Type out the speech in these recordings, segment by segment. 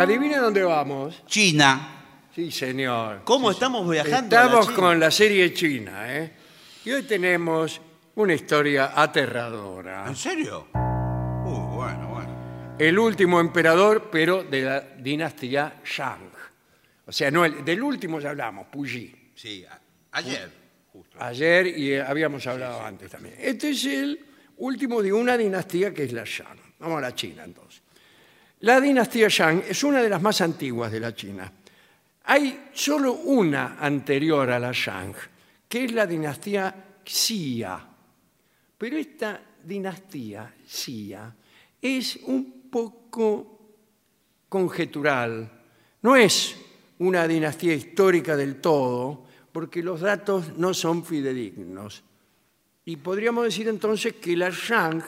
¿Adivina dónde vamos? China. Sí, señor. ¿Cómo estamos viajando? a la Estamos China? con la serie china, ¿eh? Y hoy tenemos una historia aterradora. ¿En serio? Uh, bueno, bueno. El último emperador, pero de la dinastía Shang. O sea, no, el- del último ya hablamos, Puyi. Sí, a- ayer. Justo. Ayer y eh, habíamos hablado antes también. Este es el último de una dinastía que es la Shang. Vamos a la China entonces. La dinastía Shang es una de las más antiguas de la China. Hay solo una anterior a la Shang, que es la dinastía Xia. Pero esta dinastía Xia es un poco conjetural. No es una dinastía histórica del todo, porque los datos no son fidedignos. Y podríamos decir entonces que la Shang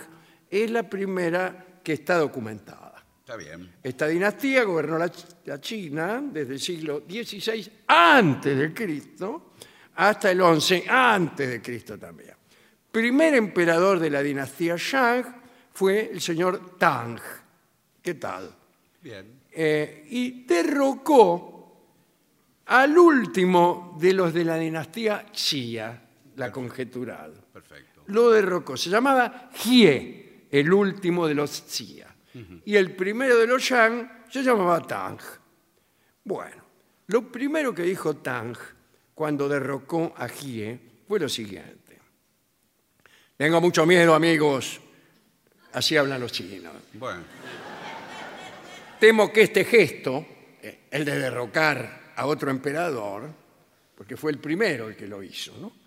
es la primera que está documentada. Está bien. Esta dinastía gobernó la, Ch- la China desde el siglo XVI antes de Cristo hasta el XI antes de Cristo también. Primer emperador de la dinastía Shang fue el señor Tang. ¿Qué tal? Bien. Eh, y derrocó al último de los de la dinastía Xia, la conjetural. Perfecto. Lo derrocó. Se llamaba Jie, el último de los Xia. Y el primero de los Shang se llamaba Tang. Bueno, lo primero que dijo Tang cuando derrocó a Jie fue lo siguiente. Tengo mucho miedo, amigos. Así hablan los chinos. Bueno. Temo que este gesto, eh, el de derrocar a otro emperador, porque fue el primero el que lo hizo, ¿no?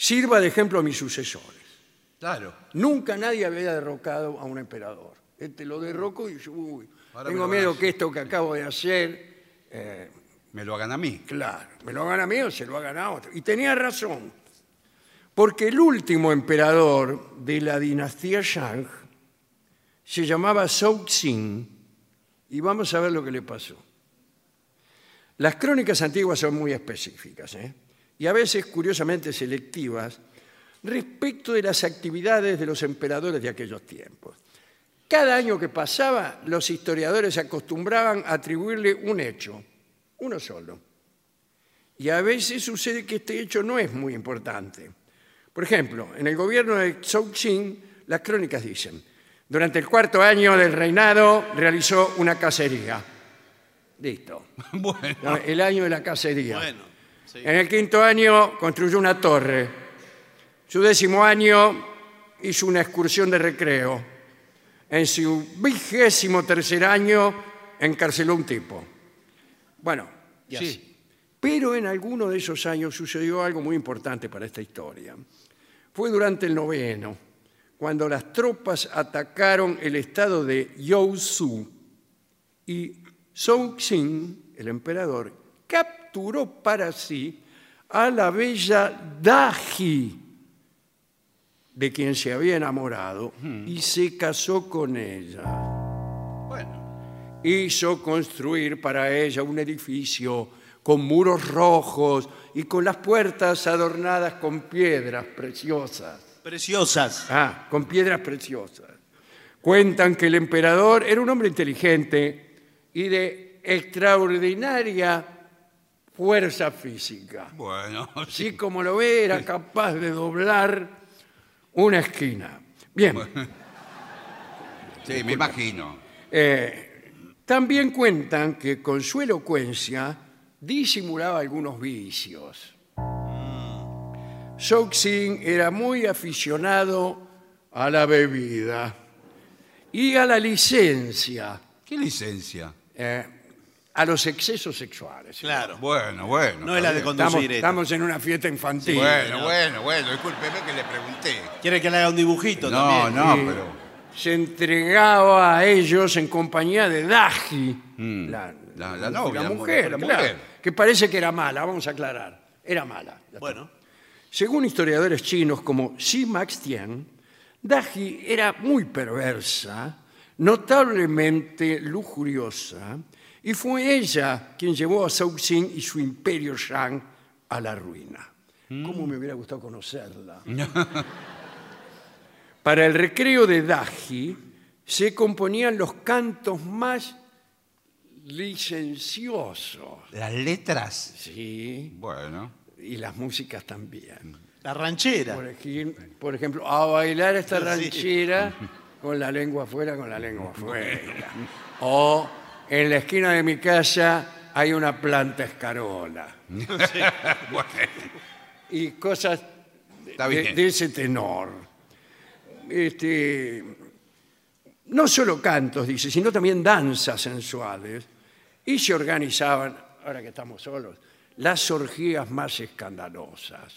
sirva de ejemplo a mis sucesores. Claro. Nunca nadie había derrocado a un emperador. Este lo derrocó y yo, uy, Ahora me tengo lo miedo que esto que acabo de hacer, eh, Me lo hagan a mí. claro, me lo hagan a mí o se lo hagan a otro. Y tenía razón, porque el último emperador de la dinastía Shang se llamaba Zhou Xin, y vamos a ver lo que le pasó. Las crónicas antiguas son muy específicas ¿eh? y a veces curiosamente selectivas respecto de las actividades de los emperadores de aquellos tiempos. Cada año que pasaba, los historiadores se acostumbraban a atribuirle un hecho, uno solo. Y a veces sucede que este hecho no es muy importante. Por ejemplo, en el gobierno de Zhou Xin, las crónicas dicen, durante el cuarto año del reinado realizó una cacería. Listo. Bueno. No, El año de la cacería. Bueno, sí. En el quinto año construyó una torre. Su décimo año hizo una excursión de recreo. En su vigésimo tercer año encarceló un tipo. Bueno, Sí. Pero en alguno de esos años sucedió algo muy importante para esta historia. Fue durante el noveno, cuando las tropas atacaron el estado de Youzhou y Zhou Xin, el emperador, capturó para sí a la bella Daji, de quien se había enamorado, y se casó con ella. Bueno. Hizo construir para ella un edificio con muros rojos y con las puertas adornadas con piedras preciosas. Preciosas. Ah, con piedras preciosas. Cuentan que el emperador era un hombre inteligente y de extraordinaria fuerza física. Bueno. Así como lo ve, era capaz de doblar una esquina. Bien, Sí, me imagino. eh, también cuentan que con su elocuencia disimulaba algunos vicios. Zhou Xin era muy aficionado a la bebida y a la licencia, ¿Qué licencia? eh, a los excesos sexuales. Claro. Bueno, bueno. No es la de. Estamos, conducir esta. estamos en una fiesta infantil. Bueno, bueno, bueno. Discúlpeme que le pregunté. ¿Quiere que le haga un dibujito No, también? no, pero. Se entregaba a ellos en compañía de Daji, la, Mm. La- la novia, la la mujer, la claro, mujer. que parece que era mala, vamos a aclarar. Era mala. Ya está. Bueno, Según historiadores chinos como Xi Maxtian, Daji era muy perversa, notablemente lujuriosa, y fue ella quien llevó a Zhou Xin y su imperio Shang a la ruina. ¿Cómo me hubiera gustado conocerla? Para el recreo de Daji se componían los cantos más licenciosos. Las letras. Sí, Bueno. y las músicas también. La ranchera. Por, ejemplo, a bailar esta Sí. ranchera con la lengua afuera, con la lengua afuera. O en la esquina de mi casa hay una planta escarola. Y cosas Está de, bien. de ese tenor. Este, no solo cantos, dice, sino también danzas sensuales. Y se organizaban, ahora que estamos solos, las orgías más escandalosas,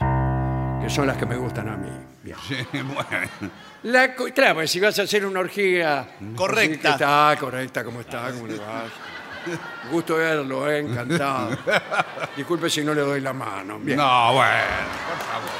que son las que me gustan a mí. Bien. sí, bueno. La, claro, pues si vas a hacer una orgía Correcta. así que está correcta, ¿cómo está? ¿Cómo le va? Gusto verlo, ¿eh? encantado. Disculpe si no le doy la mano. Bien. No, bueno, por favor.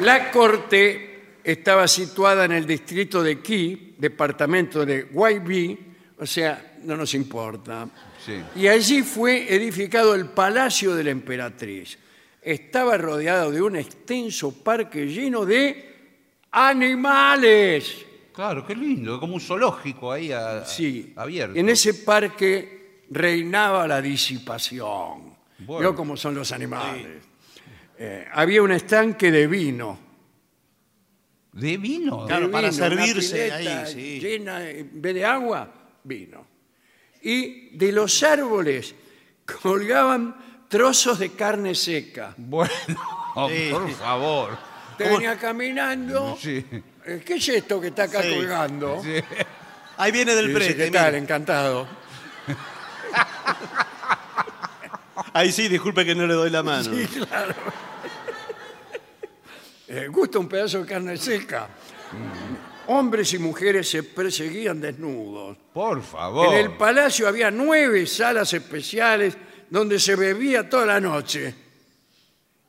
La corte estaba situada en el distrito de Qi, departamento de Guaybí, o sea, no nos importa. Sí. Y allí fue edificado el palacio de la emperatriz. Estaba rodeado de un extenso parque lleno de animales. Claro, qué lindo, como un zoológico ahí a- Sí. abierto. En ese parque reinaba la disipación. Bueno. Vio cómo son los animales. Eh, había un estanque de vino. ¿De vino? Claro, de para vino, una servirse pileta ahí, sí. Llena, en vez de agua, vino. Y de los árboles colgaban trozos de carne seca. Bueno, Sí. por favor. Te venía caminando. Sí. eh, ¿Qué es esto que está acá Sí. colgando? Sí. Ahí viene Y del dice, prete. ¿Qué tal? mire. Encantado. Ahí sí, disculpe que no le doy la mano. Sí, claro. Eh, gusta un pedazo de carne seca. Hombres y mujeres se perseguían desnudos. Por favor. En el palacio había nueve salas especiales donde se bebía toda la noche.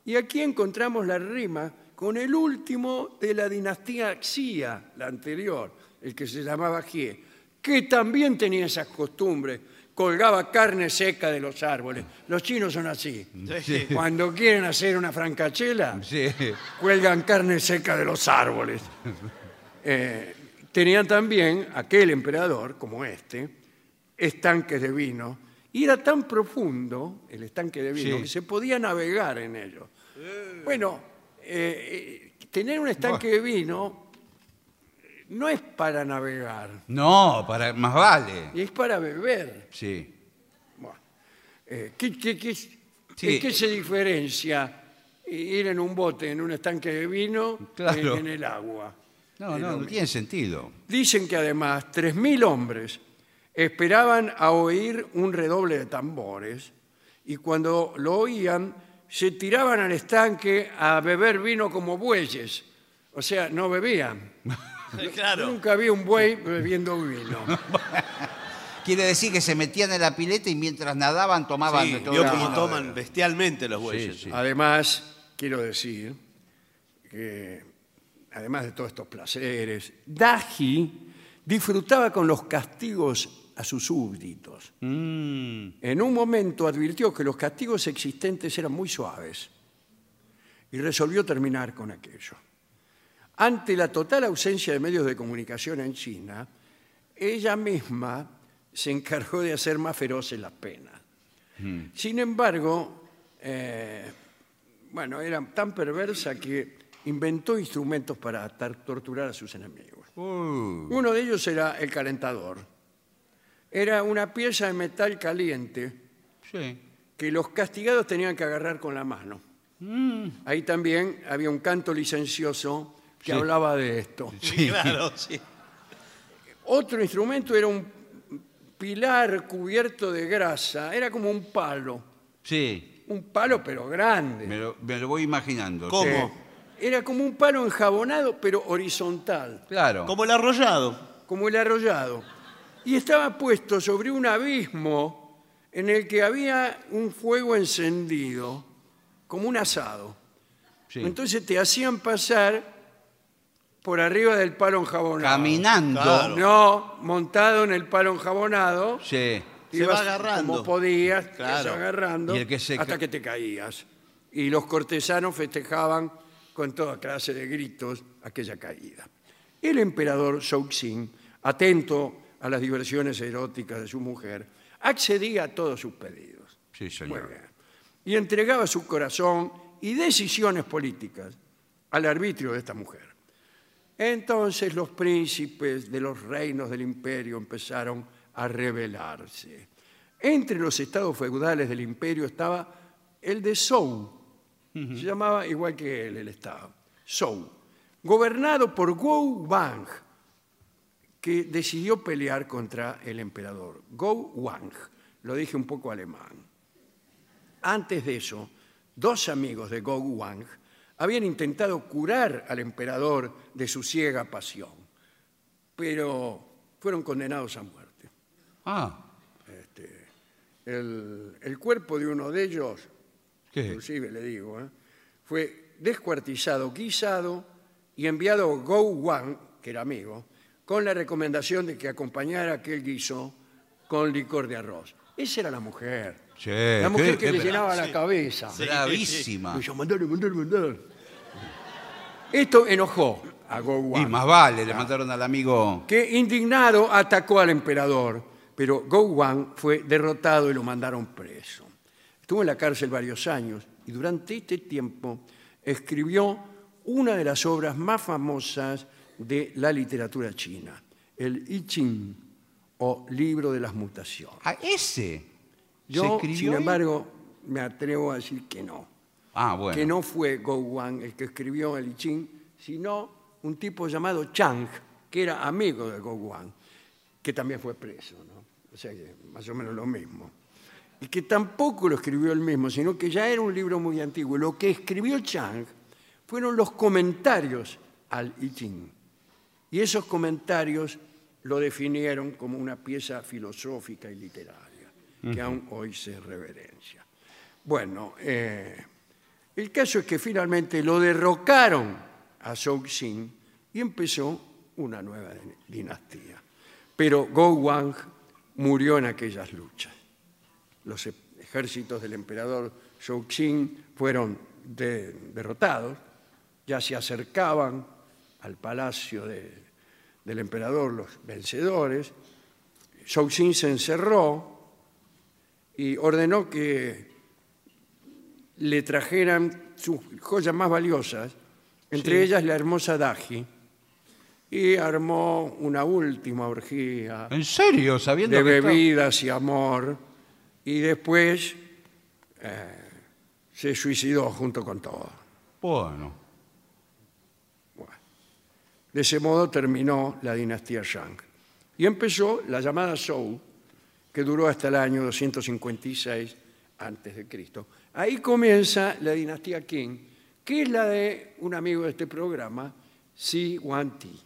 Y aquí encontramos la rima con el último de la dinastía Xia, la anterior, el que se llamaba Jie, que también tenía esas costumbres, colgaba carne seca de los árboles. Los chinos son así. Sí. Cuando quieren hacer una francachela, Sí. cuelgan carne seca de los árboles. Eh, tenían también aquel emperador, como este, estanques de vino, y era tan profundo el estanque de vino Sí. que se podía navegar en ellos. Bueno, eh, eh, tener un estanque de vino eh, no es para navegar, No, para, más vale. es para beber. Sí. Bueno, eh, ¿qué, qué- qué-. ¿En qué se diferencia ir en un bote, en un estanque de vino, Claro. que en el agua? No, no, no tiene sentido. Dicen que además 3.000 hombres esperaban a oír un redoble de tambores y cuando lo oían se tiraban al estanque a beber vino como bueyes. O sea, no bebían. Claro. Nunca vi un buey bebiendo vino. Quiere decir que se metían en la pileta y mientras nadaban tomaban Sí, todo. vio toman bestialmente los bueyes. sí. Además, quiero decir que, además de todos estos placeres, Daji disfrutaba con los castigos a sus súbditos. Mm, En un momento advirtió que los castigos existentes eran muy suaves y resolvió terminar con aquello. Ante la total ausencia de medios de comunicación en China, ella misma se encargó de hacer más feroces las penas. Sin embargo, eh, bueno, era tan perversa que inventó instrumentos para tar- torturar a sus enemigos. uh, Uno de ellos era el calentador. Era una pieza de metal caliente sí. que los castigados tenían que agarrar con la mano. Ahí también había un canto licencioso que Sí. hablaba de esto. Sí, claro, sí. Otro instrumento era un pilar cubierto de grasa, era como un palo, Sí, un palo pero grande. me lo, me lo voy imaginando. ¿Cómo? Era como un palo enjabonado pero horizontal. Claro. Como el arrollado. como el arrollado, y estaba puesto sobre un abismo en el que había un fuego encendido, como un asado. Sí. Entonces te hacían pasar por arriba del palo enjabonado. Caminando. Claro. No, montado en el palo enjabonado. Sí. Se va agarrando. Como podías, te ibas Claro. agarrando Y el que se hasta que te caías. Y los cortesanos festejaban con toda clase de gritos aquella caída. El emperador Shouxin, atento a las diversiones eróticas de su mujer, accedía a todos sus pedidos. Sí, Muy señor. bien. Y entregaba su corazón y decisiones políticas al arbitrio de esta mujer. Entonces los príncipes de los reinos del imperio empezaron a rebelarse. Entre los estados feudales del imperio estaba el de Zhou. Se llamaba igual que él el estado. Zhou. Gobernado por Guo Wang, que decidió pelear contra el emperador. Guo Wang. Lo dije un poco alemán. Antes de eso, dos amigos de Go Wang habían intentado curar al emperador de su ciega pasión, pero fueron condenados a muerte. Ah, El, el cuerpo de uno de ellos, ¿qué? inclusive le digo, ¿eh? fue descuartizado, guisado y enviado a Go Wang, que era amigo, con la recomendación de que acompañara aquel guiso con licor de arroz. Esa era la mujer. La mujer qué- que qué le bra- llenaba la cabeza. Bravísima. Decía, mandale, mandale, mandale. Esto enojó a Go Y Wang, más vale, le mandaron al amigo. que indignado atacó al emperador, pero Go Wang fue derrotado y lo mandaron preso. Estuvo en la cárcel varios años y durante este tiempo escribió una de las obras más famosas de la literatura china, el I Ching o Libro de las Mutaciones. Ah, ese. ¿Se Yo, escribió sin embargo, me atrevo a decir que no. Ah, bueno. que no fue Go Wang el que escribió el I Ching, sino un tipo llamado Chang, que era amigo de Go Wang, que también fue preso, ¿no? O sea que más o menos lo mismo. Y que tampoco lo escribió él mismo, sino que ya era un libro muy antiguo. Lo que escribió Chang fueron los comentarios al I Ching. Y esos comentarios lo definieron como una pieza filosófica y literaria, que aún hoy se reverencia. Bueno, eh, el caso es que finalmente lo derrocaron a Shouxin y empezó una nueva dinastía. Pero Go Wang murió en aquellas luchas. Los e- ejércitos del emperador Shouxin fueron de- derrotados, ya se acercaban al palacio de- del emperador los vencedores. Shouxin se encerró y ordenó que le trajeran sus joyas más valiosas, entre ellas la hermosa Daji, y armó una última orgía ¿En serio? Sabiendo de que bebidas y amor, y después eh, se suicidó junto con todo. Bueno. De ese modo terminó la dinastía Shang. Y empezó la llamada Zhou, que duró hasta el año 256 antes de Cristo. Ahí comienza la dinastía Qing, que es la de un amigo de este programa, Xi Huangti,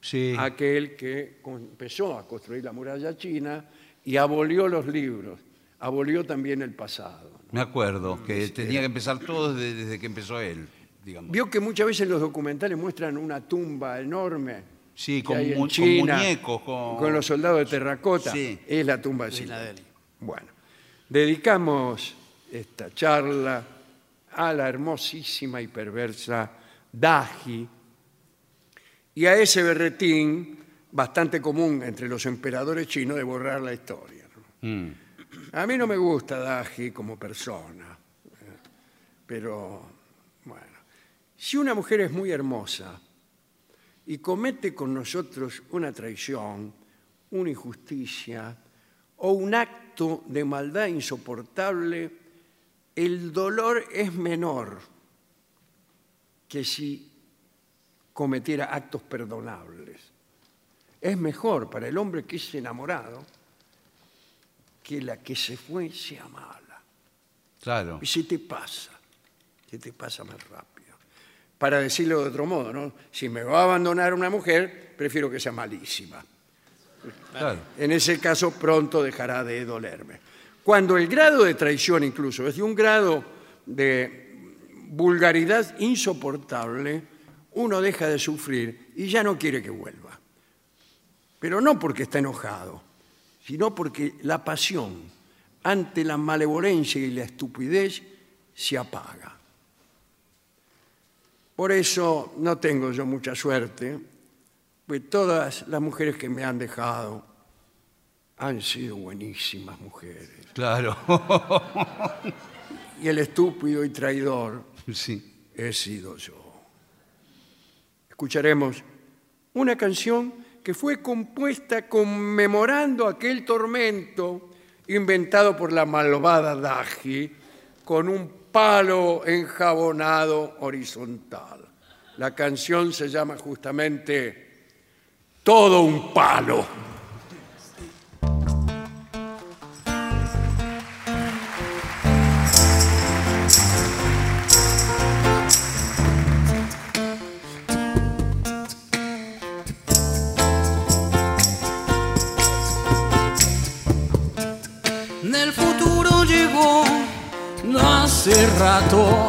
Sí. aquel que empezó a construir la muralla china y abolió los libros, abolió también el pasado. Me acuerdo que tenía que empezar todo desde, desde que empezó él, digamos. Vio que muchas veces los documentales muestran una tumba enorme. Sí, con mu- con China, muñecos, con- los soldados de terracota. Sí. Es la tumba de Sí, él. Bueno, dedicamos esta charla a la hermosísima y perversa Daji y a ese berretín bastante común entre los emperadores chinos de borrar la historia. ¿no? Mm. A mí no me gusta Daji como persona, eh, pero bueno, si una mujer es muy hermosa y comete con nosotros una traición, una injusticia o un acto de maldad insoportable, el dolor es menor que si cometiera actos perdonables. Es mejor para el hombre que es enamorado que la que se fue sea mala. Claro. Y se te pasa, se te pasa más rápido. Para decirlo de otro modo, ¿no? Si me va a abandonar una mujer, prefiero que sea malísima. claro. En ese caso, pronto dejará de dolerme. Cuando el grado de traición incluso es de un grado de vulgaridad insoportable, uno deja de sufrir y ya no quiere que vuelva. Pero no porque está enojado, sino porque la pasión ante la malevolencia y la estupidez se apaga. Por eso no tengo yo mucha suerte Pues todas las mujeres que me han dejado han sido buenísimas mujeres. Claro. Y el estúpido y traidor sí. he sido yo. Escucharemos una canción que fue compuesta conmemorando aquel tormento inventado por la malvada Daji con un palo enjabonado horizontal. La canción se llama justamente Todo un palo. Rato.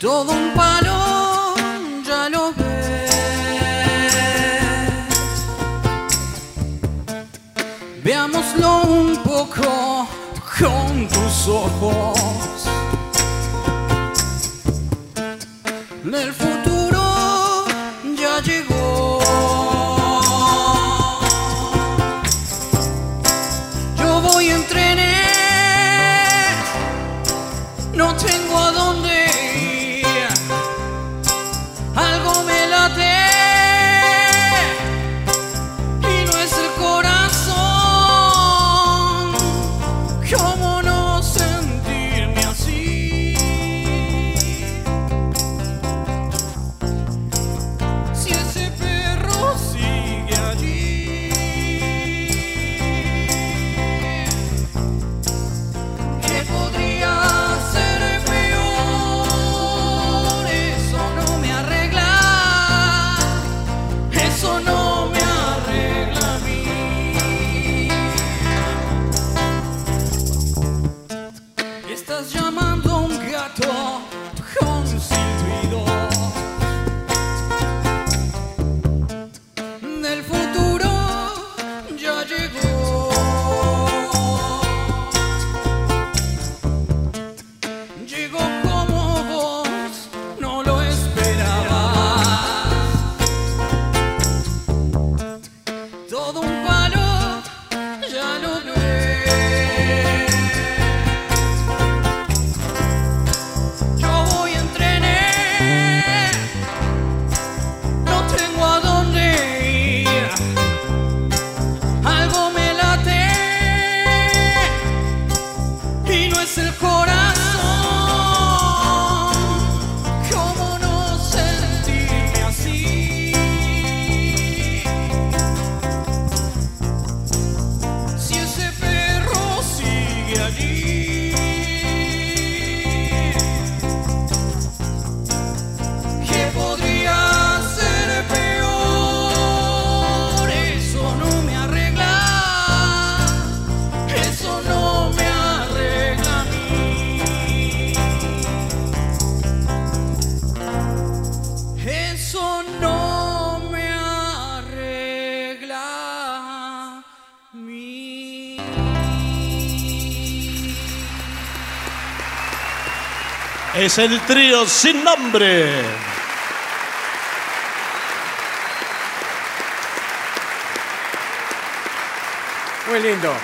Todo un palo, ya lo ves. Veámoslo un poco con tus ojos. Es el trío sin nombre. Muy lindo.